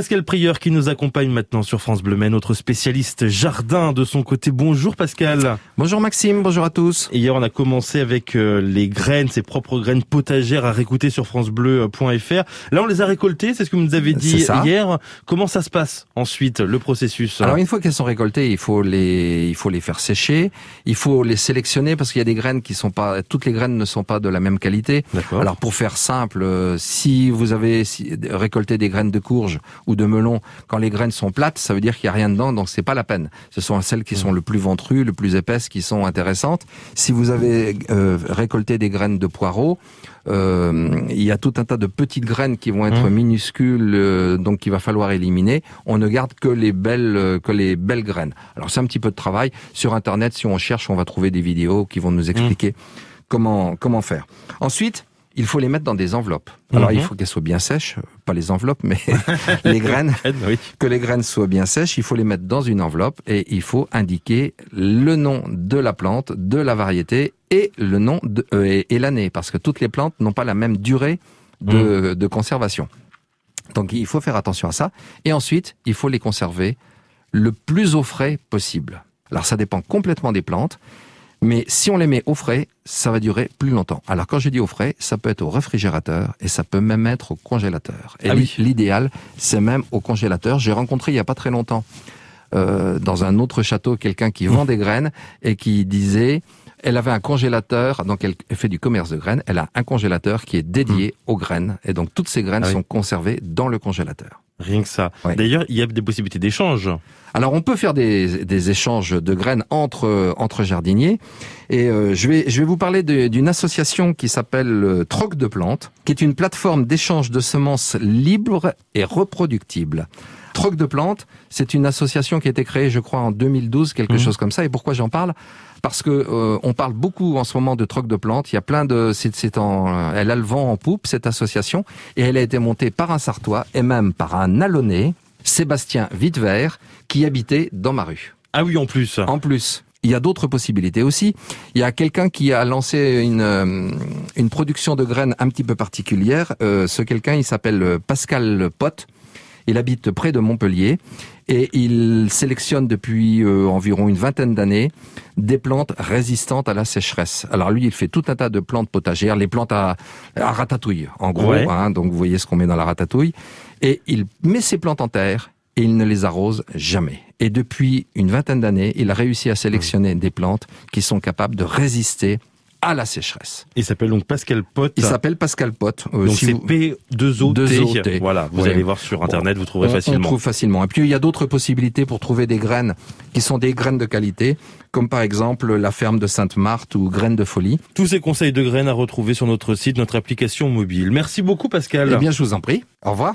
Pascal Prieur qui nous accompagne maintenant sur France Bleu Maine, notre spécialiste jardin de son côté. Bonjour Pascal. Bonjour Maxime, bonjour à tous. hier on a commencé avec euh, les graines, ses propres graines potagères à réécouter sur francebleu.fr. Là on les a récoltées, c'est ce que vous nous avez dit hier. Comment ça se passe ensuite, le processus? Alors une fois qu'elles sont récoltées, il faut les, il faut les faire sécher, il faut les sélectionner parce qu'il y a des graines qui sont pas, toutes les graines ne sont pas de la même qualité. Alors pour faire simple, euh, si vous avez récolté des graines de courge ou de melon, quand les graines sont plates, ça veut dire qu'il y a rien dedans, donc c'est pas la peine. Ce sont celles qui sont le plus ventrues, le plus épaisses, qui sont intéressantes. Si vous avez euh, récolté des graines de poireaux, euh, il y a tout un tas de petites graines qui vont être mmh. minuscules, euh, donc qu'il va falloir éliminer. On ne garde que les belles, euh, que les belles graines. Alors c'est un petit peu de travail sur Internet. Si on cherche, on va trouver des vidéos qui vont nous expliquer mmh. comment comment faire. Ensuite, il faut les mettre dans des enveloppes. Alors il mhm. faut qu'elles soient bien sèches, pas les enveloppes, mais les graines. Que les graines soient bien sèches, il faut les mettre dans une enveloppe et il faut indiquer le nom de la plante, de la variété et le nom de, euh, et, l'année, parce que toutes les plantes n'ont pas la même durée de, mhm. de conservation. Donc il faut faire attention à ça. Et ensuite, il faut les conserver le plus au frais possible. Alors ça dépend complètement des plantes. Mais si on les met au frais, ça va durer plus longtemps. Alors quand je dis au frais, ça peut être au réfrigérateur et ça peut même être au congélateur. Et ah l'idéal, c'est même au congélateur. J'ai rencontré il y a pas très longtemps euh, dans un autre château quelqu'un qui vend des graines et qui disait elle avait un congélateur, donc elle fait du commerce de graines, elle a un congélateur qui est dédié mmh. aux graines, et donc toutes ces graines ah sont conservées dans le congélateur. Rien que ça. D'ailleurs, il y a des possibilités d'échange. Alors, on peut faire des, des, échanges de graines entre entre jardiniers. Et euh, je vais je vais vous parler d'une association qui s'appelle euh, Troc de plantes, qui est une plateforme d'échange de semences libres et reproductibles. Troc de plantes, c'est une association qui a été créée, je crois, en 2012, quelque mmh. chose comme ça. Et pourquoi j'en parle? Parce que euh, on parle beaucoup en ce moment de troc de plantes. Il y a plein de, c'est, en, elle a le vent en poupe cette association, et elle a été montée par un Sartois et même par un Alonnais, Sébastien Vitevert, qui habitait dans ma rue. Ah oui, en plus. En plus. Il y a d'autres possibilités aussi. Il y a quelqu'un qui a lancé une, euh, une production de graines un petit peu particulière. Euh, ce quelqu'un, il s'appelle Pascal Pot. Il habite près de Montpellier et il sélectionne depuis euh, environ une vingtaine d'années des plantes résistantes à la sécheresse. Alors lui, il fait tout un tas de plantes potagères, les plantes à, ratatouille, en gros. Hein, donc vous voyez ce qu'on met dans la ratatouille. Et il met ses plantes en terre et il ne les arrose jamais. Et depuis une vingtaine d'années, il a réussi à sélectionner des plantes qui sont capables de résister à la sécheresse. Il s'appelle donc Pascal Pot. Il s'appelle Pascal Pot. Euh, donc c'est P2OT. Voilà, vous allez voir sur internet, vous trouverez facilement. On trouve facilement. Et puis il y a d'autres possibilités pour trouver des graines qui sont des graines de qualité, comme par exemple la ferme de Sainte-Marthe ou graines de folie. Tous ces conseils de graines à retrouver sur notre site, notre application mobile. Merci beaucoup Pascal. Eh bien, je vous en prie. Au revoir.